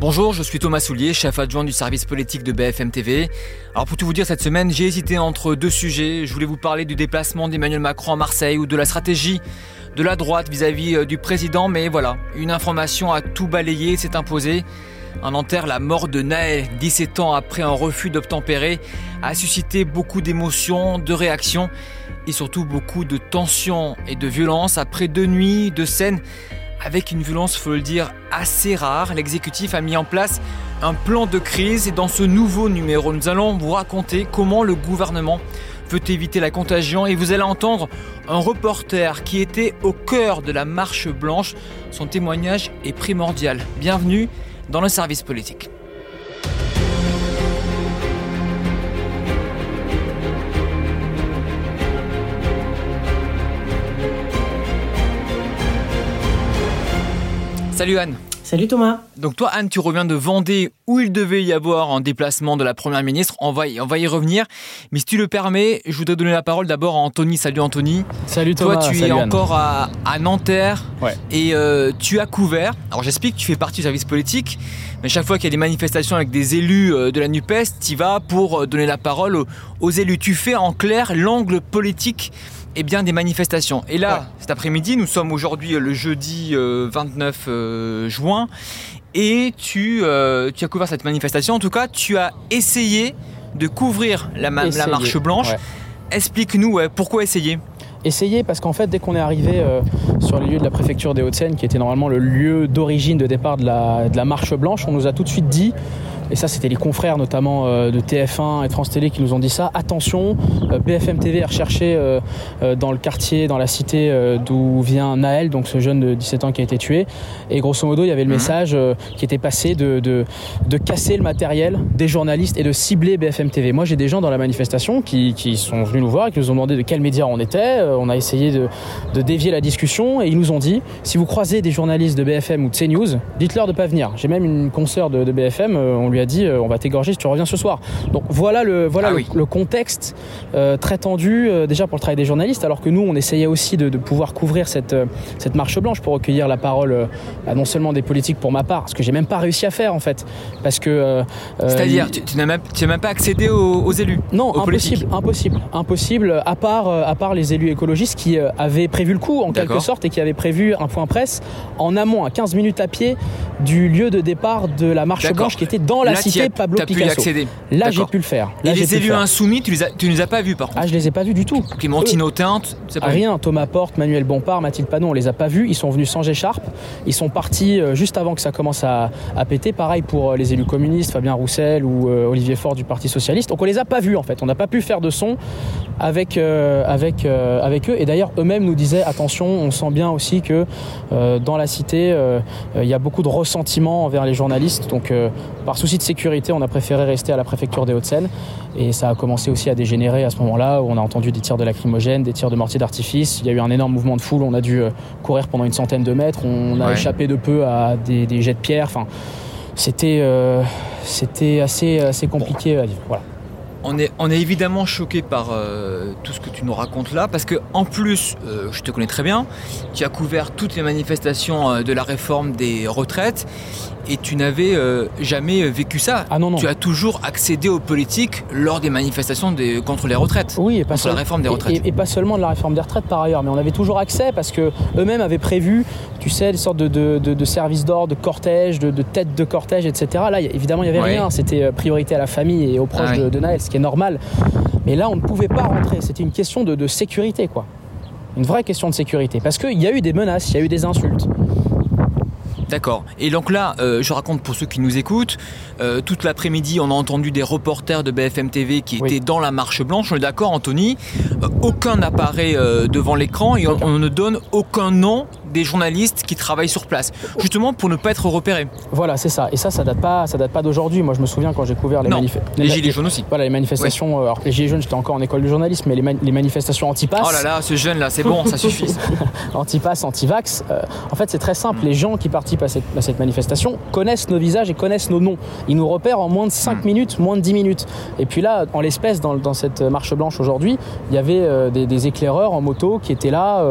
Bonjour, je suis Thomas Soulier, chef adjoint du service politique de BFM TV. Alors pour tout vous dire, cette semaine, j'ai hésité entre deux sujets. Je voulais vous parler du déplacement d'Emmanuel Macron à Marseille ou de la stratégie de la droite vis-à-vis euh, du président, mais voilà, une information a tout balayé, s'est imposée. Un enterre la mort de Naël, 17 ans après un refus d'obtempérer, a suscité beaucoup d'émotions, de réactions et surtout beaucoup de tensions et de violence après deux nuits de scènes avec une violence, faut le dire, assez rare. L'exécutif a mis en place un plan de crise et dans ce nouveau numéro, nous allons vous raconter comment le gouvernement veut éviter la contagion et vous allez entendre un reporter qui était au cœur de la marche blanche. Son témoignage est primordial. Bienvenue dans le service politique. Salut Anne. Salut Thomas. Donc toi Anne, tu reviens de Vendée où il devait y avoir un déplacement de la Première ministre. On va y, on va y revenir. Mais si tu le permets, je voudrais donner la parole d'abord à Anthony. Salut Anthony. Salut Thomas. Toi tu es encore à, Nanterre ouais. et euh, tu as couvert. Alors j'explique, tu fais partie du service politique. Mais chaque fois qu'il y a des manifestations avec des élus euh, de la NUPES, tu vas pour euh, donner la parole aux, aux élus. Tu fais en clair l'angle politique et bien, des manifestations. Et là, cet après-midi, nous sommes aujourd'hui euh, le jeudi 29 euh, euh, juin, et tu, tu as couvert cette manifestation. En tout cas, tu as essayé de couvrir la, la marche blanche. Explique-nous pourquoi essayer? Essayer parce qu'en fait dès qu'on est arrivé sur les lieux de la préfecture des Hauts-de-Seine qui était normalement le lieu d'origine de départ de la, de la marche blanche on nous a tout de suite dit et ça c'était les confrères notamment euh, de TF1 et de France Télé qui nous ont dit ça, attention, euh, BFM TV a recherché euh, dans le quartier, dans la cité d'où vient Naël, donc ce jeune de 17 ans qui a été tué, et grosso modo il y avait le mhm. message qui était passé de, de, de, casser le matériel des journalistes et de cibler BFM TV. Moi j'ai des gens dans la manifestation qui, qui, sont venus nous voir et qui nous ont demandé de quels médias on était, on a essayé de, de dévier la discussion et ils nous ont dit, si vous croisez des journalistes de BFM ou de CNews, dites-leur de pas venir. J'ai même une consoeur de, de BFM, on lui a dit euh, on va t'égorger si tu reviens ce soir. Donc voilà le, voilà ah le, contexte euh, très tendu euh, déjà pour le travail des journalistes, alors que nous on essayait aussi de, pouvoir couvrir cette, cette marche blanche pour recueillir la parole bah, non seulement des politiques pour ma part, ce que j'ai même pas réussi à faire en fait. Parce que. C'est-à-dire, tu, n'as même, même, pas accédé aux, élus Non, impossible, impossible, impossible, à part, à part les élus écologistes qui avaient prévu le coup en quelque sorte et qui avaient prévu un point presse en amont, à 15 minutes à pied du lieu de départ de la marche blanche qui était dans la cité Pablo Picasso. Là, j'ai pu le faire. Et les élus insoumis, tu les, as, tu les as pas vus par contre Ah, je les ai pas vus du tout. Clémentine c'est pas Rien. Thomas Porte, Manuel Bompard, Mathilde Panon, on les a pas vus. Ils sont venus sans écharpe. Ils sont partis euh, juste avant que ça commence à, péter. Pareil pour euh, les élus communistes, Fabien Roussel ou euh, Olivier Faure du Parti Socialiste. Donc on les a pas vus en fait. On n'a pas pu faire de son avec, avec, avec eux. Et d'ailleurs, eux-mêmes nous disaient attention, on sent bien aussi que dans la cité, il y a beaucoup de ressentiment envers les journalistes. Donc par souci de sécurité, on a préféré rester à la préfecture des Hauts-de-Seine. Et ça a commencé aussi à dégénérer à ce moment-là, où on a entendu des tirs de lacrymogènes, des tirs de mortier d'artifice. Il y a eu un énorme mouvement de foule. On a dû euh, courir pendant une centaine de mètres. On a échappé de peu à des, jets de pierre. Enfin, c'était euh, c'était assez, assez compliqué à vivre. Voilà. On est, on est, évidemment choqué par euh, tout ce que tu nous racontes là, parce que en plus, je te connais très bien, tu as couvert toutes les manifestations de la réforme des retraites, et tu n'avais euh, jamais vécu ça. Ah non, non. Tu as toujours accédé aux politiques lors des manifestations contre les retraites. Oui, et pas contre la réforme des retraites. Et, pas seulement de la réforme des retraites par ailleurs, mais on avait toujours accès parce que eux-mêmes avaient prévu, tu sais, des sortes de, de, services d'ordre, de cortège, de, têtes de cortège, etc. Là, évidemment, il n'y avait rien. C'était euh, priorité à la famille et aux proches de, Naël, ce qui est normal. Mais là, on ne pouvait pas rentrer. C'était une question de, sécurité, quoi. Une vraie question de sécurité. Parce qu'il y a eu des menaces, il y a eu des insultes. D'accord. Et donc là, euh, je raconte pour ceux qui nous écoutent, euh, toute l'après-midi, on a entendu des reporters de BFM TV qui étaient dans la marche blanche. On est d'accord, Anthony euh, Aucun n'apparaît devant l'écran et on, ne donne aucun nom des journalistes qui travaillent sur place, justement pour ne pas être repérés. Voilà, c'est ça. Et ça, ça date pas, ça date pas d'aujourd'hui. Moi, je me souviens quand j'ai couvert les manifestations. Les, gilets jaunes aussi. Voilà, les manifestations. Euh, alors, les gilets jaunes, j'étais encore en école de journalisme, mais les, manifestations anti-pass. Oh là là, ce jeune là, c'est bon, ça suffit. anti-pass, anti-vax. Euh, en fait, c'est très simple. Les gens qui participent à cette, manifestation connaissent nos visages et connaissent nos noms. Ils nous repèrent en moins de 5 mm. minutes, moins de 10 minutes. Et puis là, en l'espèce, dans, cette marche blanche aujourd'hui, il y avait euh, des, éclaireurs en moto qui étaient là,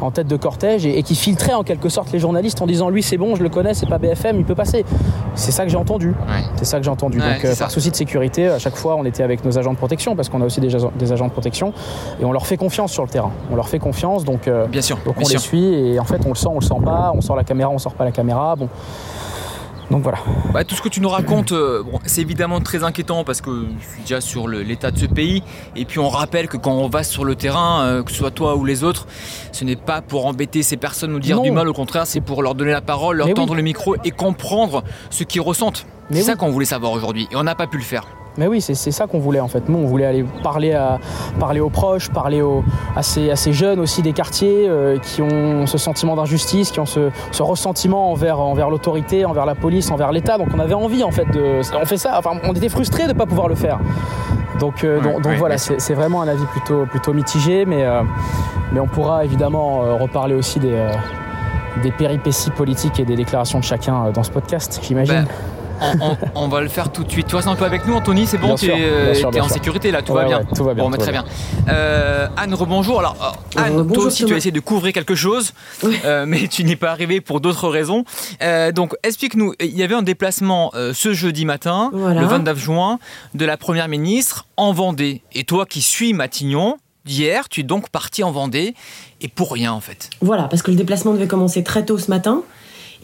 en tête de cortège, et, et qui filtraient en quelque sorte les journalistes en disant lui, c'est bon, je le connais, c'est pas BFM, il peut passer. C'est ça que j'ai entendu. C'est ça que j'ai entendu. Donc, euh, par souci de sécurité, à chaque fois, on était avec nos agents de protection parce qu'on a aussi des, des, agents de protection et on leur fait confiance sur le terrain. On leur fait confiance, donc, euh, bien sûr, on les suit et en fait, on le sent, on le sent pas. On sort la caméra, on sort pas la caméra. Bon. Donc voilà. Bah, tout ce que tu nous racontes, euh, c'est évidemment très inquiétant parce que je suis déjà sur l'état de ce pays. Et puis on rappelle que quand on va sur le terrain, euh, que ce soit toi ou les autres, ce n'est pas pour embêter ces personnes ou dire du mal. Au contraire, c'est pour leur donner la parole, leur tendre le micro et comprendre ce qu'ils ressentent. C'est ça qu'on voulait savoir aujourd'hui et on n'a pas pu le faire. Mais oui, c'est ça qu'on voulait en fait. Nous, on voulait aller parler, à, parler aux proches, parler aux, à, ces, jeunes aussi des quartiers euh, qui ont ce sentiment d'injustice, qui ont ce, ressentiment envers, envers l'autorité, envers la police, envers l'État. Donc on avait envie en fait de. On fait ça, enfin on était frustrés de ne pas pouvoir le faire. Donc, euh, donc, voilà, c'est vraiment un avis plutôt, plutôt mitigé, mais, euh, mais on pourra évidemment reparler aussi des, des péripéties politiques et des déclarations de chacun dans ce podcast, j'imagine. Ben, on, va le faire tout de suite. Tu restes un peu avec nous, Anthony, c'est bon, tu es, en sécurité là, tout va bien. tout va bien. Bon, mais très bien. Euh, Anne, rebonjour. Alors, euh, Anne, toi aussi, tu as essayé de couvrir quelque chose, euh, mais tu n'es pas arrivé pour d'autres raisons. donc, explique-nous. Il y avait un déplacement ce jeudi matin, le 29 juin, de la première ministre en Vendée. Et toi, qui suis Matignon, d'hier, tu es donc parti en Vendée et pour rien en fait. Voilà, parce que le déplacement devait commencer très tôt ce matin.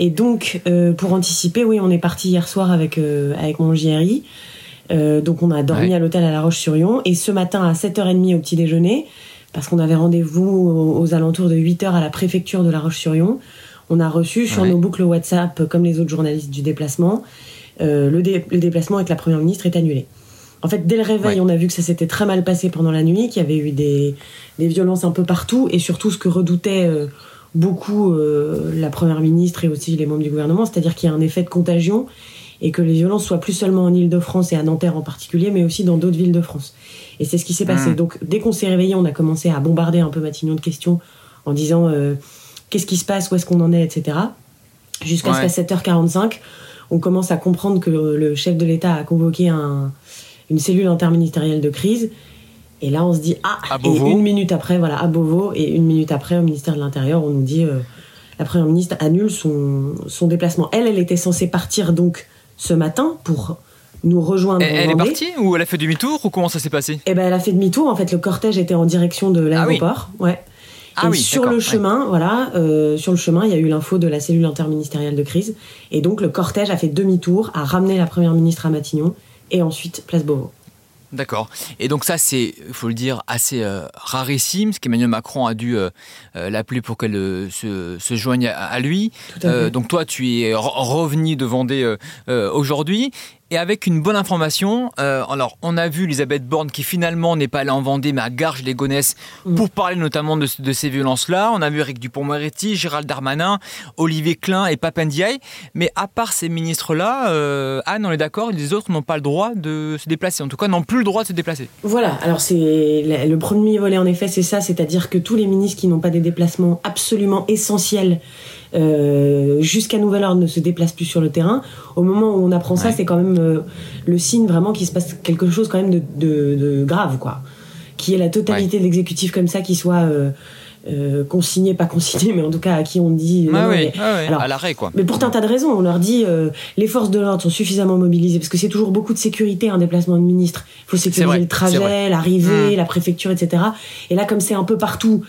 Et donc, euh, pour anticiper, oui, on est parti hier soir avec, euh, avec mon JRI. Euh, donc, on a dormi à l'hôtel à La Roche-sur-Yon. Et ce matin, à 7h30 au petit déjeuner, parce qu'on avait rendez-vous aux, alentours de 8h à la préfecture de La Roche-sur-Yon, on a reçu sur nos boucles WhatsApp, comme les autres journalistes du déplacement, le, déplacement avec la Première ministre est annulé. En fait, dès le réveil, on a vu que ça s'était très mal passé pendant la nuit, qu'il y avait eu des, des, violences un peu partout, et surtout ce que redoutait beaucoup euh, la première ministre et aussi les membres du gouvernement, c'est-à-dire qu'il y a un effet de contagion et que les violences soient plus seulement en Ile-de-France et à Nanterre en particulier, mais aussi dans d'autres villes de France. Et c'est ce qui s'est passé. Mmh. Donc dès qu'on s'est réveillé, on a commencé à bombarder un peu Matignon de questions en disant euh, qu'est-ce qui se passe, où est-ce qu'on en est, etc. Jusqu'à ce qu'à 7h45, on commence à comprendre que le chef de l'État a convoqué un, une cellule interministérielle de crise et là, on se dit ah. et une minute après, voilà, à Beauvau, et une minute après, au ministère de l'Intérieur, on nous dit euh, la première ministre annule son, son déplacement. Elle, elle était censée partir donc ce matin pour nous rejoindre. Elle, elle est partie ou elle a fait demi-tour ou comment ça s'est passé? Eh ben, elle a fait demi-tour. En fait, le cortège était en direction de ah l'aéroport. ouais. Ah et sur le chemin, voilà, euh, sur le chemin, il y a eu l'info de la cellule interministérielle de crise, et donc le cortège a fait demi-tour, a ramené la première ministre à Matignon, et ensuite place Beauvau. D'accord. Et donc ça, c'est, il faut le dire, assez euh, rarissime, ce qu'Emmanuel Macron a dû euh, euh, l'appeler pour qu'elle se, se, joigne à, lui. donc toi, tu es revenu de Vendée aujourd'hui et avec une bonne information. Euh, alors, on a vu Elisabeth Borne qui finalement n'est pas allée en Vendée, mais à Garges-les-Gonesse mm. pour parler notamment de, ces violences-là. On a vu Eric Dupont-Moretti, Gérald Darmanin, Olivier Klein et Papendiaï. Mais à part ces ministres-là, euh, Anne, on est d'accord, les autres n'ont pas le droit de se déplacer. En tout cas, n'ont plus le droit de se déplacer. Voilà. Alors, c'est le premier volet, en effet, c'est ça. C'est-à-dire que tous les ministres qui n'ont pas des déplacements absolument essentiels euh, jusqu'à nouvel ordre ne se déplace plus sur le terrain. Au moment où on apprend ça, c'est quand même euh, le signe vraiment qu'il se passe quelque chose quand même de, de, grave, quoi. Qui est la totalité de l'exécutif comme ça qui soit euh, consigné, pas consigné, mais en tout cas à qui on dit. mais, alors, à l'arrêt, quoi. Mais pour un tas de raisons, on leur dit les forces de l'ordre sont suffisamment mobilisées parce que c'est toujours beaucoup de sécurité un déplacement de ministre. Il faut sécuriser le trajet, l'arrivée, mmh. la préfecture, etc. Et là, comme c'est un peu partout,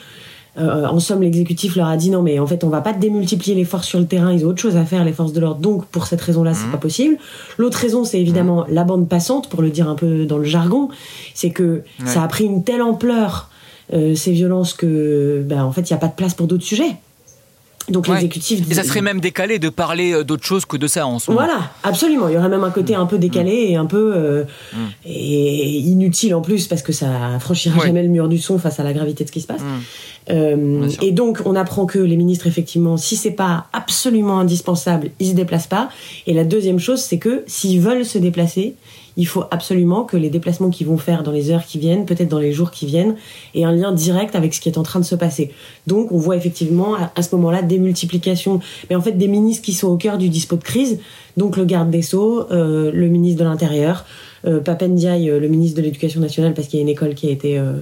euh, en somme, l'exécutif leur a dit non, mais en fait, on va pas démultiplier les forces sur le terrain, ils ont autre chose à faire, les forces de l'ordre. Donc, pour cette raison-là, c'est mmh. pas possible. L'autre raison, c'est évidemment mmh. la bande passante, pour le dire un peu dans le jargon, c'est que ça a pris une telle ampleur euh, ces violences que, ben, en fait, il n'y a pas de place pour d'autres sujets. Donc l'exécutif. Et ça serait même décalé de parler euh, d'autre chose que de ça en ce moment. Voilà, absolument. Il y aurait même un côté un peu décalé et un peu euh, mm. et inutile en plus parce que ça franchira jamais le mur du son face à la gravité de ce qui se passe. Mm. Et donc, on apprend que les ministres, effectivement, si c'est pas absolument indispensable, ils se déplacent pas. Et la deuxième chose, c'est que s'ils veulent se déplacer, il faut absolument que les déplacements qu'ils vont faire dans les heures qui viennent, peut-être dans les jours qui viennent, aient un lien direct avec ce qui est en train de se passer. Donc on voit effectivement à, ce moment-là des multiplications, mais en fait des ministres qui sont au cœur du dispo de crise, donc le garde des Sceaux, euh, le ministre de l'Intérieur, euh, Papendiaï, euh, le ministre de l'Éducation nationale, parce qu'il y a une école qui a été... Euh,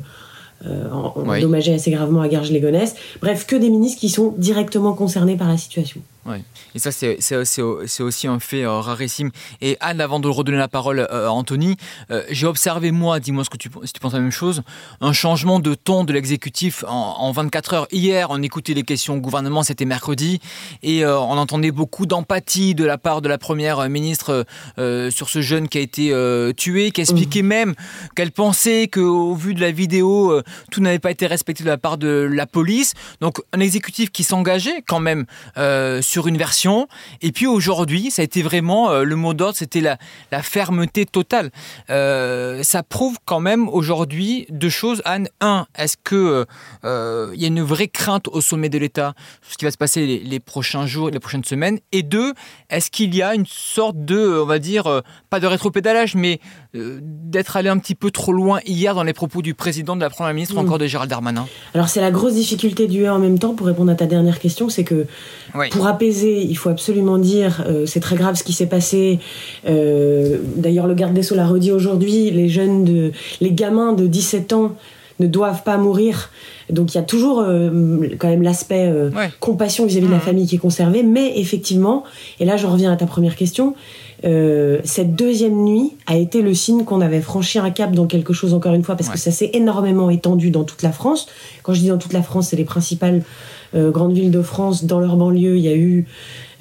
euh, endommagée assez gravement à Garges-les-Gonesse. Bref, que des ministres qui sont directement concernés par la situation. Oui, et ça, c'est aussi un fait euh, rarissime. Et Anne, avant de redonner la parole euh, à Anthony, euh, j'ai observé, moi, dis-moi ce que tu, si tu penses la même chose, un changement de ton de l'exécutif en, 24 heures. Hier, on écoutait les questions au gouvernement, c'était mercredi, et on entendait beaucoup d'empathie de la part de la première ministre sur ce jeune qui a été tué, qui expliquait mmh. même qu'elle pensait qu'au vu de la vidéo, tout n'avait pas été respecté de la part de la police. Donc, un exécutif qui s'engageait quand même sur une version. Et puis aujourd'hui, ça a été vraiment euh, le mot d'ordre, c'était la, la, fermeté totale. Euh, ça prouve quand même aujourd'hui deux choses. Anne, un, est-ce que euh, il y a une vraie crainte au sommet de l'État sur ce qui va se passer les, les, prochains jours, les prochaines semaines? Et deux, est-ce qu'il y a une sorte de, on va dire, pas de rétropédalage, mais d'être allé un petit peu trop loin hier dans les propos du président de la première ministre ou encore de Gérald Darmanin? Alors c'est la grosse difficulté du en même temps pour répondre à ta dernière question, c'est que pour il faut absolument dire, euh, c'est très grave ce qui s'est passé. Euh, d'ailleurs, le garde des Sceaux l'a redit aujourd'hui, les jeunes, de, les gamins de 17 ans ne doivent pas mourir. Donc il y a toujours euh, quand même l'aspect compassion vis-à-vis de la mmh. famille qui est conservé. Mais effectivement, et là je reviens à ta première question, cette deuxième nuit a été le signe qu'on avait franchi un cap dans quelque chose encore une fois parce que ça s'est énormément étendu dans toute la France. Quand je dis dans toute la France, c'est les principales grandes villes de France, dans leur banlieue, il y a eu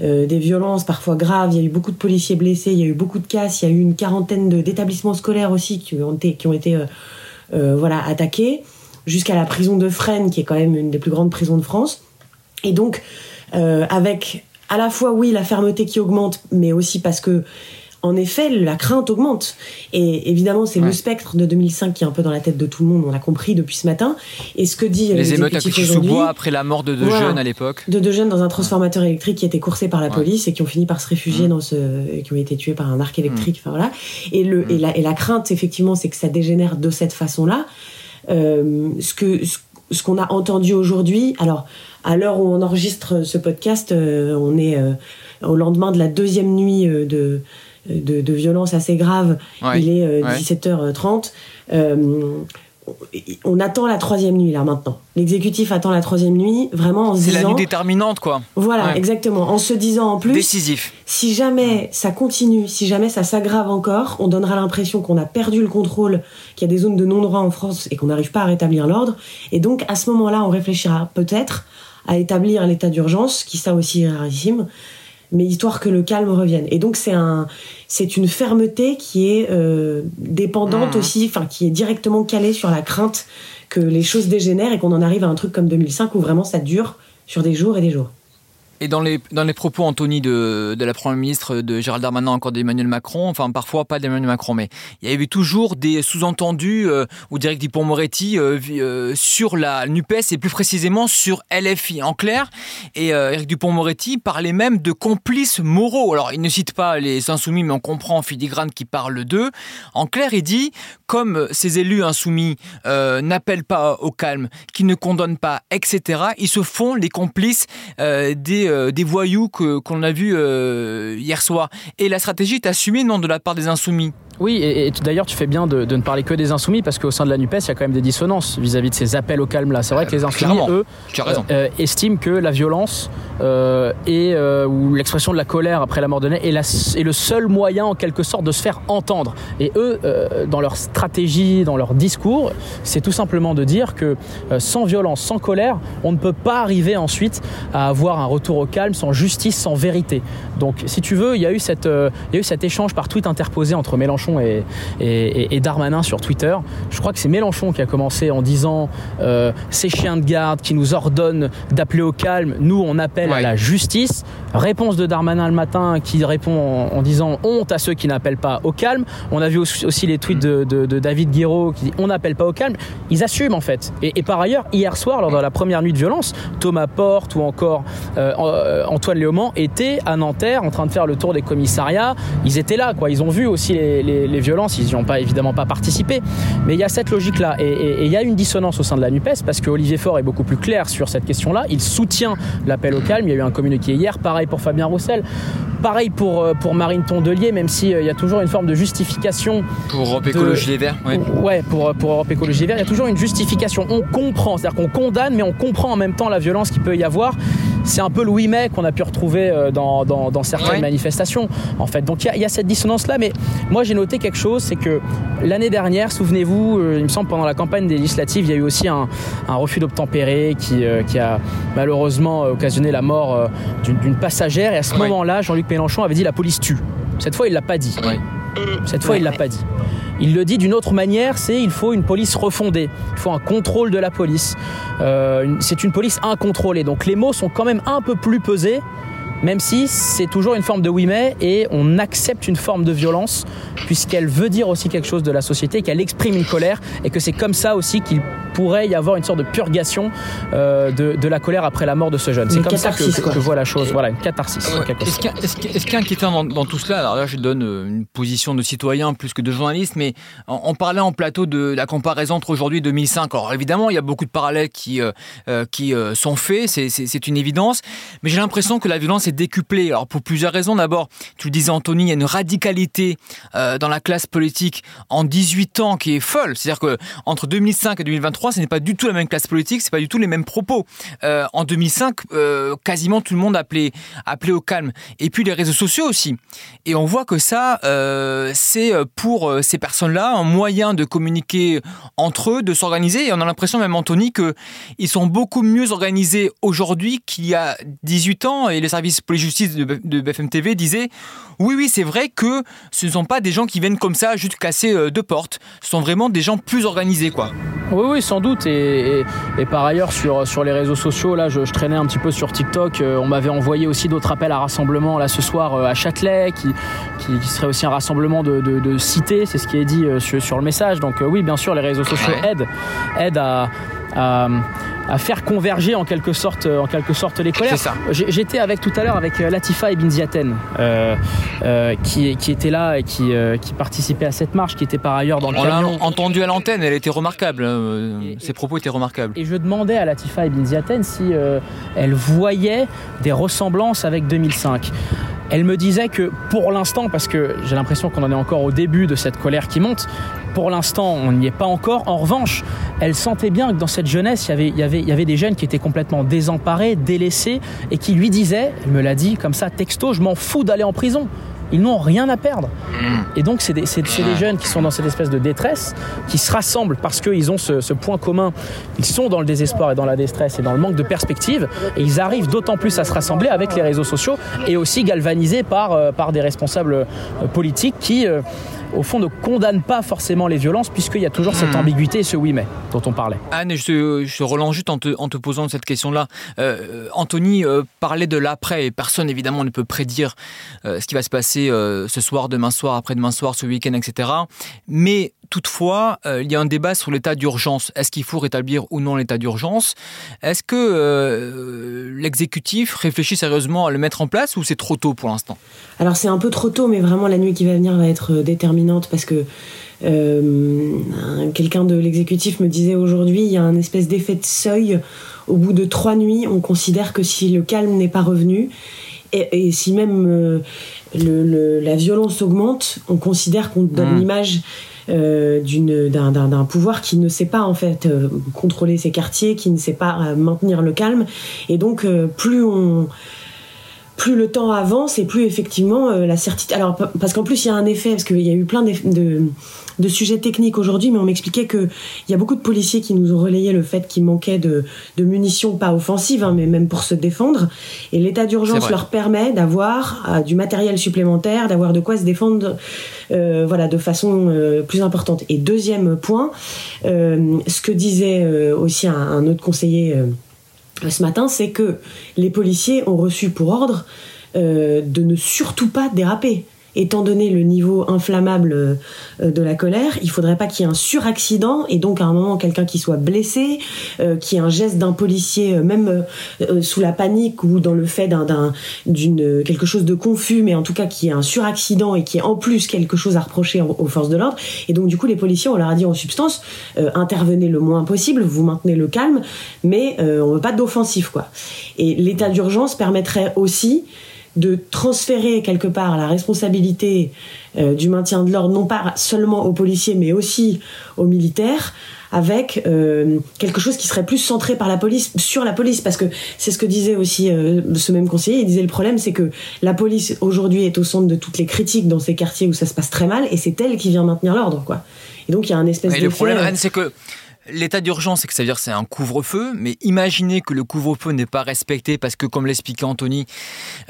euh, des violences parfois graves, il y a eu beaucoup de policiers blessés, il y a eu beaucoup de casses, il y a eu une quarantaine d'établissements scolaires aussi qui ont été, qui ont été euh, voilà, attaqués, jusqu'à la prison de Fresnes, qui est quand même une des plus grandes prisons de France. Et donc, avec à la fois, oui, la fermeté qui augmente, mais aussi parce que en effet, la crainte augmente. Et évidemment, c'est le spectre de 2005 qui est un peu dans la tête de tout le monde, on l'a compris depuis ce matin. Et ce que dit euh, les émeutes à sous-bois après la mort de deux jeunes à l'époque. De deux jeunes dans un transformateur électrique qui étaient coursés par la police et qui ont fini par se réfugier mmh. dans ce, qui ont été tués par un arc électrique. Mmh. Enfin voilà. Et le mmh. et, la, et la crainte effectivement, c'est que ça dégénère de cette façon-là. Euh, ce que ce, qu'on a entendu aujourd'hui, alors à l'heure où on enregistre ce podcast, euh, on est au lendemain de la deuxième nuit de de, de violence assez grave. Il est 17h30. Euh, euh, on attend la troisième nuit là maintenant. L'exécutif attend la troisième nuit, vraiment en se disant. C'est la nuit déterminante quoi. Voilà, exactement. En se disant en plus. Décisif. Si jamais ça continue, si jamais ça s'aggrave encore, on donnera l'impression qu'on a perdu le contrôle, qu'il y a des zones de non-droit en France et qu'on n'arrive pas à rétablir l'ordre. Et donc à ce moment-là, on réfléchira peut-être à établir l'état d'urgence, qui ça aussi est rarissime, mais histoire que le calme revienne. Et donc c'est un, c'est une fermeté qui est euh, dépendante mmh. aussi, enfin qui est directement calée sur la crainte que les choses dégénèrent et qu'on en arrive à un truc comme 2005 où vraiment ça dure sur des jours et des jours. Et dans les, dans les propos, Anthony, de, de la Première ministre, de Gérald Darmanin, encore d'Emmanuel Macron, enfin parfois pas d'Emmanuel Macron, mais il y avait toujours des sous-entendus, euh, ou direct Dupont-Moretti, euh, euh, sur la NUPES et plus précisément sur LFI. En clair, et Eric Dupont-Moretti parlait même de complices moraux. Alors il ne cite pas les insoumis, mais on comprend en filigrane qu'il parle d'eux. En clair, il dit, comme ces élus insoumis n'appellent pas au calme, qui ne condamnent pas, etc., ils se font les complices des euh, des voyous qu'on a vus euh, hier soir. Et la stratégie est assumée, non, de la part des insoumis oui, et, d'ailleurs, tu fais bien de, ne parler que des insoumis parce qu'au sein de la NUPES, il y a quand même des dissonances vis-à-vis de ces appels au calme-là. C'est vrai que les insoumis, eux, euh, estiment que la violence euh, et, euh, ou l'expression de la colère après la mort de Ney est, le seul moyen, en quelque sorte, de se faire entendre. Et eux, dans leur stratégie, dans leur discours, c'est tout simplement de dire que sans violence, sans colère, on ne peut pas arriver ensuite à avoir un retour au calme sans justice, sans vérité. Donc, si tu veux, il y a eu, cette, il y a eu cet échange par tweet interposé entre Mélenchon Mélenchon et, et, Darmanin sur Twitter. Je crois que c'est Mélenchon qui a commencé en disant euh, ces chiens de garde qui nous ordonnent d'appeler au calme, nous on appelle à la justice. Réponse de Darmanin le matin qui répond en, disant honte à ceux qui n'appellent pas au calme. On a vu aussi, les tweets de, David Guiraud qui dit on n'appelle pas au calme. Ils assument en fait. Et, par ailleurs, hier soir, lors de la première nuit de violence, Thomas Porte ou encore euh, euh, Antoine Léaumont étaient à Nanterre en train de faire le tour des commissariats. Ils étaient là, quoi. Ils ont vu aussi les, violences. Ils n'y ont pas évidemment pas participé. Mais il y a cette logique-là. Et, il y a une dissonance au sein de la NUPES parce que Olivier Faure est beaucoup plus clair sur cette question-là. Il soutient l'appel au calme. Il y a eu un communiqué hier. Pareil pour Fabien Roussel. Pareil pour, euh, pour Marine Tondelier, même s'il il y a toujours une forme de justification. Pour Europe Écologie Les Verts, oui. Ouais, pour, pour Europe Écologie Les Verts, il y a toujours une justification. On comprend, c'est-à-dire qu'on condamne, mais on comprend en même temps la violence qu'il peut y avoir c'est un peu le 8 mai qu'on a pu retrouver euh, dans, certaines manifestations, en fait. Donc il y, a cette dissonance-là, mais moi j'ai noté quelque chose, c'est que l'année dernière, souvenez-vous, euh, il me semble pendant la campagne des législatives, il y a eu aussi un, refus d'obtempérer qui, euh, qui, a malheureusement occasionné la mort d'une passagère. Et à ce moment-là, Jean-Luc Mélenchon avait dit la police tue. Cette fois, il l'a pas dit. Cette fois, il l'a pas dit. Il le dit d'une autre manière, c'est il faut une police refondée, il faut un contrôle de la police. Euh, c'est une police incontrôlée. Donc les mots sont quand même un peu plus pesés même si c'est toujours une forme de oui mais et on accepte une forme de violence puisqu'elle veut dire aussi quelque chose de la société, qu'elle exprime une colère et que c'est comme ça aussi qu'il pourrait y avoir une sorte de purgation euh, de, la colère après la mort de ce jeune. C'est comme ça que, je vois la chose. Voilà, une catharsis. Est-ce qu'il y a inquiétant dans, tout cela Alors là, je donne euh, une position de citoyen plus que de journaliste, mais on, parlait en plateau de la comparaison entre aujourd'hui et 2005. Alors évidemment, il y a beaucoup de parallèles qui, euh, qui sont faits, c'est une évidence, mais j'ai l'impression que la violence est décuplée. Alors pour plusieurs raisons. D'abord, tu le disais Anthony, il y a une radicalité dans la classe politique en 18 ans qui est folle. C'est-à-dire que entre 2005 et 2023, ce n'est pas du tout la même classe politique, c'est pas du tout les mêmes propos. Euh, en 2005, euh, quasiment tout le monde appelait, appelait au calme. Et puis les réseaux sociaux aussi. Et on voit que ça, euh, c'est pour ces personnes-là un moyen de communiquer entre eux, de s'organiser. Et on a l'impression même, Anthony, qu'ils sont beaucoup mieux organisés aujourd'hui qu'il y a 18 ans. Et le service police-justice de BFM TV disait oui, oui, c'est vrai que ce ne sont pas des gens qui viennent comme ça juste casser euh, deux portes. Ce sont vraiment des gens plus organisés, quoi. Oui, oui, sans doute. Et, par ailleurs, sur, sur les réseaux sociaux, là, je, traînais un petit peu sur TikTok. Euh, on m'avait envoyé aussi d'autres appels à rassemblement là ce soir euh, à Châtelet, qui, qui, serait aussi un rassemblement de, de, cités. C'est ce qui est dit sur, le message. Donc oui, bien sûr, les réseaux sociaux aident, aident à à, faire converger en quelque sorte, en quelque sorte les colères. J'étais avec tout à l'heure avec euh, Latifa et Binziaten euh, euh, qui, qui était là et qui, qui participait à cette marche, qui était par ailleurs dans le On l'a entendu à l'antenne, elle était remarquable. Ses propos étaient remarquables. Et je demandais à Latifa et Binziaten si elle voyait des ressemblances avec 2005. Elle me disait que pour l'instant, parce que j'ai l'impression qu'on en est encore au début de cette colère qui monte, pour l'instant on n'y est pas encore. En revanche, elle sentait bien que dans cette jeunesse, il y avait, il y avait, il y avait des jeunes qui étaient complètement désemparés, délaissés, et qui lui disaient, elle me l'a dit comme ça, texto, je m'en fous d'aller en prison ils n'ont rien à perdre. Mm. Et donc, c'est des, jeunes qui sont dans cette espèce de détresse, qui se rassemblent parce qu'ils ont ce, point commun. Ils sont dans le désespoir et dans la détresse et dans le manque de perspective. Et ils arrivent d'autant plus à se rassembler avec les réseaux sociaux et aussi galvanisés par, euh, par des responsables euh, politiques qui euh, au fond, ne condamne pas forcément les violences, puisqu'il y a toujours cette hmm. ambiguïté ce oui mais dont on parlait. Anne, je, je relance juste en te, posant cette question-là. Euh, Anthony euh, parlait de l'après, et personne évidemment ne peut prédire euh, ce qui va se passer ce soir, demain soir, après-demain soir, ce week-end, etc. Mais Toutefois, euh, il y a un débat sur l'état d'urgence. Est-ce qu'il faut rétablir ou non l'état d'urgence? Est-ce que euh, l'exécutif réfléchit sérieusement à le mettre en place ou c'est trop tôt pour l'instant? Alors c'est un peu trop tôt, mais vraiment la nuit qui va venir va être euh, déterminante parce que quelqu'un de l'exécutif me disait aujourd'hui, il y a un espèce d'effet de seuil. Au bout de trois nuits, on considère que si le calme n'est pas revenu, et, si même la violence augmente, on considère qu'on donne mmh. l'image euh, d'un pouvoir qui ne sait pas en fait euh, contrôler ses quartiers, qui ne sait pas euh, maintenir le calme. Et donc plus on plus le temps avance et plus effectivement la certitude. Alors parce qu'en plus il y a un effet parce qu'il y a eu plein de, de sujets techniques aujourd'hui, mais on m'expliquait qu'il y a beaucoup de policiers qui nous ont relayé le fait qu'il manquait de, munitions, pas offensives, hein, mais même pour se défendre. Et l'état d'urgence leur permet d'avoir euh, du matériel supplémentaire, d'avoir de quoi se défendre euh, voilà, de façon euh, plus importante. Et deuxième point, ce que disait aussi un autre conseiller ce matin, c'est que les policiers ont reçu pour ordre de ne surtout pas déraper étant donné le niveau inflammable euh, de la colère, il faudrait pas qu'il y ait un suraccident et donc à un moment quelqu'un qui soit blessé, euh, qui ait un geste d'un policier, euh, même sous la panique ou dans le fait d'un, d'une quelque chose de confus, mais en tout cas qui ait un suraccident et qui ait en plus quelque chose à reprocher aux, forces de l'ordre. Et donc du coup les policiers, on leur a dit en substance, intervenez le moins possible, vous maintenez le calme, mais on veut pas d'offensif quoi. Et l'état d'urgence permettrait aussi de transférer quelque part la responsabilité euh, du maintien de l'ordre, non pas seulement aux policiers, mais aussi aux militaires, avec euh, quelque chose qui serait plus centré par la police sur la police, parce que c'est ce que disait aussi euh, ce même conseiller. Il disait le problème, c'est que la police aujourd'hui est au centre de toutes les critiques dans ces quartiers où ça se passe très mal, et c'est elle qui vient maintenir l'ordre, quoi. Et donc il y a un espèce de. Le problème, c'est que L'état d'urgence, c'est que ça veut dire c'est un couvre-feu, mais imaginez que le couvre-feu n'est pas respecté parce que, comme l'expliquait Anthony,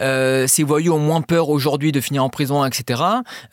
euh, ces voyous ont moins peur aujourd'hui de finir en prison, etc.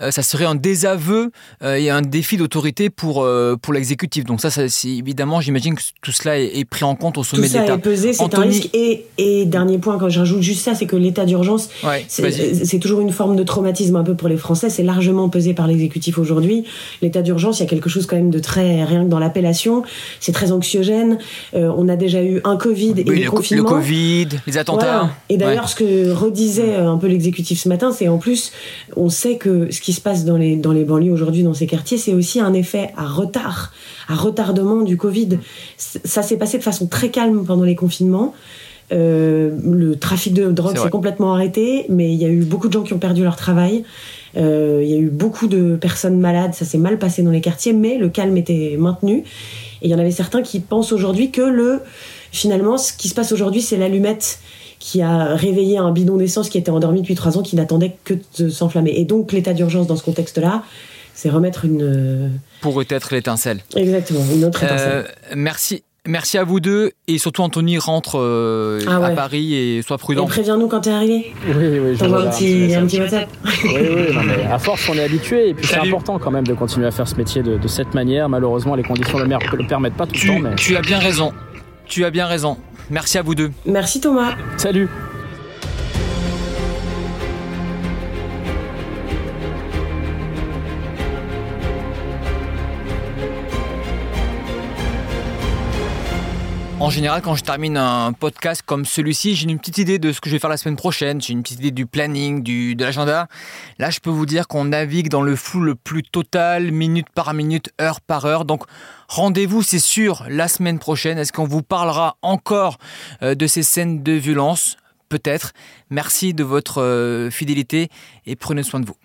Euh, ça serait un désaveu euh, et un défi d'autorité pour, pour l'exécutif. Donc ça, ça évidemment, j'imagine que tout cela est, pris en compte au sommet de l'État. Tout ça est pesé, c'est un risque. Et, et, dernier point, quand j'ajoute juste ça, c'est que l'état d'urgence, c'est toujours une forme de traumatisme un peu pour les Français. C'est largement pesé par l'exécutif aujourd'hui. L'état d'urgence, il y a quelque chose quand même de très rien que dans l'appellation c'est très anxiogène. Euh, on a déjà eu un Covid et le, confinement. Le Covid, les attentats. Et d'ailleurs, ce que redisait euh, un peu l'exécutif ce matin, c'est en plus, on sait que ce qui se passe dans les, dans les banlieues aujourd'hui, dans ces quartiers, c'est aussi un effet à retard, à retardement du Covid. Ça s'est passé de façon très calme pendant les confinements. Euh, le trafic de drogue s'est complètement arrêté, mais il y a eu beaucoup de gens qui ont perdu leur travail. il y a eu beaucoup de personnes malades, ça s'est mal passé dans les quartiers, mais le calme était maintenu. Et il y en avait certains qui pensent aujourd'hui que le finalement, ce qui se passe aujourd'hui, c'est l'allumette qui a réveillé un bidon d'essence qui était endormi depuis trois ans, qui n'attendait que de s'enflammer. Et donc, l'état d'urgence dans ce contexte-là, c'est remettre une. Pourrait être l'étincelle. Exactement, une autre étincelle. Euh, merci. Merci à vous deux et surtout Anthony rentre euh, ah à Paris et sois prudent. Et préviens-nous quand t'es arrivé. Oui, oui, je un petit, un petit WhatsApp. Oui, oui, non, mais à force on est habitué et puis c'est important quand même de continuer à faire ce métier de, de cette manière. Malheureusement les conditions de mer ne le permettent pas tout le temps. Mais... Tu as bien raison. Tu as bien raison. Merci à vous deux. Merci Thomas. Salut. En général, quand je termine un podcast comme celui-ci, j'ai une petite idée de ce que je vais faire la semaine prochaine, j'ai une petite idée du planning, de l'agenda. Là, je peux vous dire qu'on navigue dans le flou le plus total, minute par minute, heure par heure. Donc, rendez-vous, c'est sûr, la semaine prochaine. Est-ce qu'on vous parlera encore euh, de ces scènes de violence? Peut-être. Merci de votre euh, fidélité et prenez soin de vous.